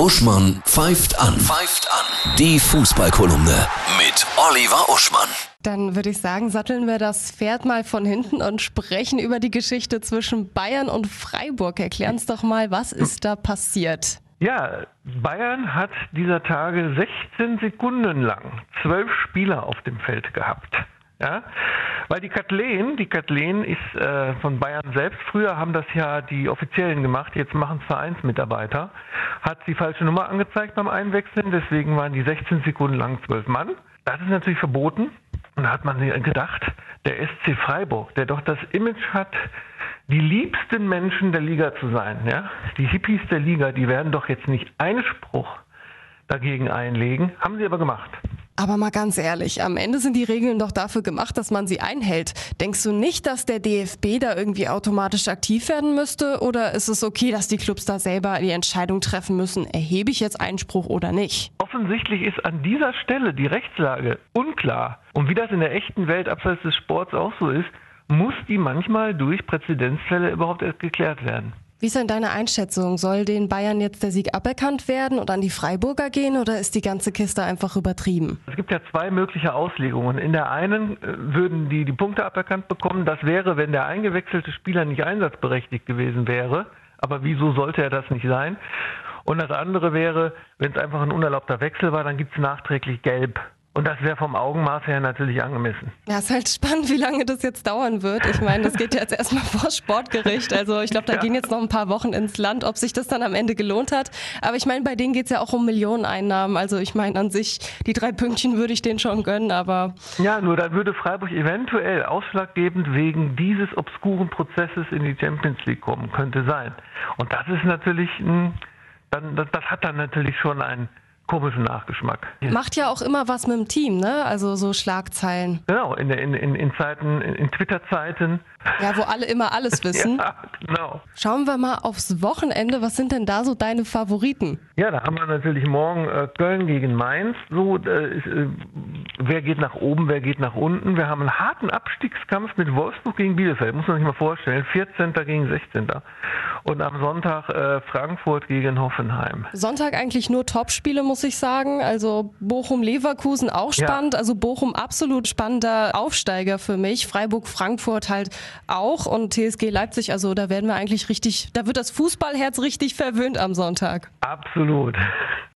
Uschmann pfeift an. Pfeift an. Die Fußballkolumne mit Oliver Uschmann. Dann würde ich sagen, satteln wir das Pferd mal von hinten und sprechen über die Geschichte zwischen Bayern und Freiburg. Erklären uns doch mal, was ist da passiert? Ja, Bayern hat dieser Tage 16 Sekunden lang zwölf Spieler auf dem Feld gehabt. Ja, weil die Kathleen, die Kathleen ist äh, von Bayern selbst. Früher haben das ja die Offiziellen gemacht, jetzt machen es Vereinsmitarbeiter. Hat die falsche Nummer angezeigt beim Einwechseln, deswegen waren die 16 Sekunden lang zwölf Mann. Das ist natürlich verboten. Und da hat man gedacht, der SC Freiburg, der doch das Image hat, die liebsten Menschen der Liga zu sein, ja, die Hippies der Liga, die werden doch jetzt nicht Einspruch dagegen einlegen, haben sie aber gemacht. Aber mal ganz ehrlich, am Ende sind die Regeln doch dafür gemacht, dass man sie einhält. Denkst du nicht, dass der DFB da irgendwie automatisch aktiv werden müsste? Oder ist es okay, dass die Clubs da selber die Entscheidung treffen müssen, erhebe ich jetzt Einspruch oder nicht? Offensichtlich ist an dieser Stelle die Rechtslage unklar. Und wie das in der echten Welt abseits des Sports auch so ist, muss die manchmal durch Präzedenzfälle überhaupt erst geklärt werden. Wie ist denn deine Einschätzung? Soll den Bayern jetzt der Sieg aberkannt werden und an die Freiburger gehen oder ist die ganze Kiste einfach übertrieben? Es gibt ja zwei mögliche Auslegungen. In der einen äh, würden die die Punkte aberkannt bekommen. Das wäre, wenn der eingewechselte Spieler nicht einsatzberechtigt gewesen wäre. Aber wieso sollte er das nicht sein? Und das andere wäre, wenn es einfach ein unerlaubter Wechsel war, dann gibt es nachträglich Gelb. Und das wäre vom Augenmaß her natürlich angemessen. Ja, ist halt spannend, wie lange das jetzt dauern wird. Ich meine, das geht jetzt erstmal vor Sportgericht. Also ich glaube, da ja. gehen jetzt noch ein paar Wochen ins Land, ob sich das dann am Ende gelohnt hat. Aber ich meine, bei denen geht es ja auch um Millioneneinnahmen. Also ich meine, an sich, die drei Pünktchen würde ich denen schon gönnen, aber. Ja, nur dann würde Freiburg eventuell ausschlaggebend wegen dieses obskuren Prozesses in die Champions League kommen, könnte sein. Und das ist natürlich, ein, dann, das, das hat dann natürlich schon ein komischen Nachgeschmack. Macht ja auch immer was mit dem Team, ne? Also so Schlagzeilen. Genau, in, in, in, Zeiten, in, Twitter-Zeiten. Ja, wo alle immer alles wissen. ja, genau. Schauen wir mal aufs Wochenende. Was sind denn da so deine Favoriten? Ja, da haben wir natürlich morgen äh, Köln gegen Mainz. So, äh, äh, wer geht nach oben, wer geht nach unten. Wir haben einen harten Abstiegskampf mit Wolfsburg gegen Bielefeld. Muss man sich mal vorstellen. 14. gegen 16. Und am Sonntag äh, Frankfurt gegen Hoffenheim. Sonntag eigentlich nur Topspiele, muss ich sagen. Also Bochum-Leverkusen auch spannend. Ja. Also Bochum absolut spannender Aufsteiger für mich. Freiburg-Frankfurt halt auch und TSG Leipzig. Also da werden wir eigentlich richtig, da wird das Fußballherz richtig verwöhnt am Sonntag. Absolut.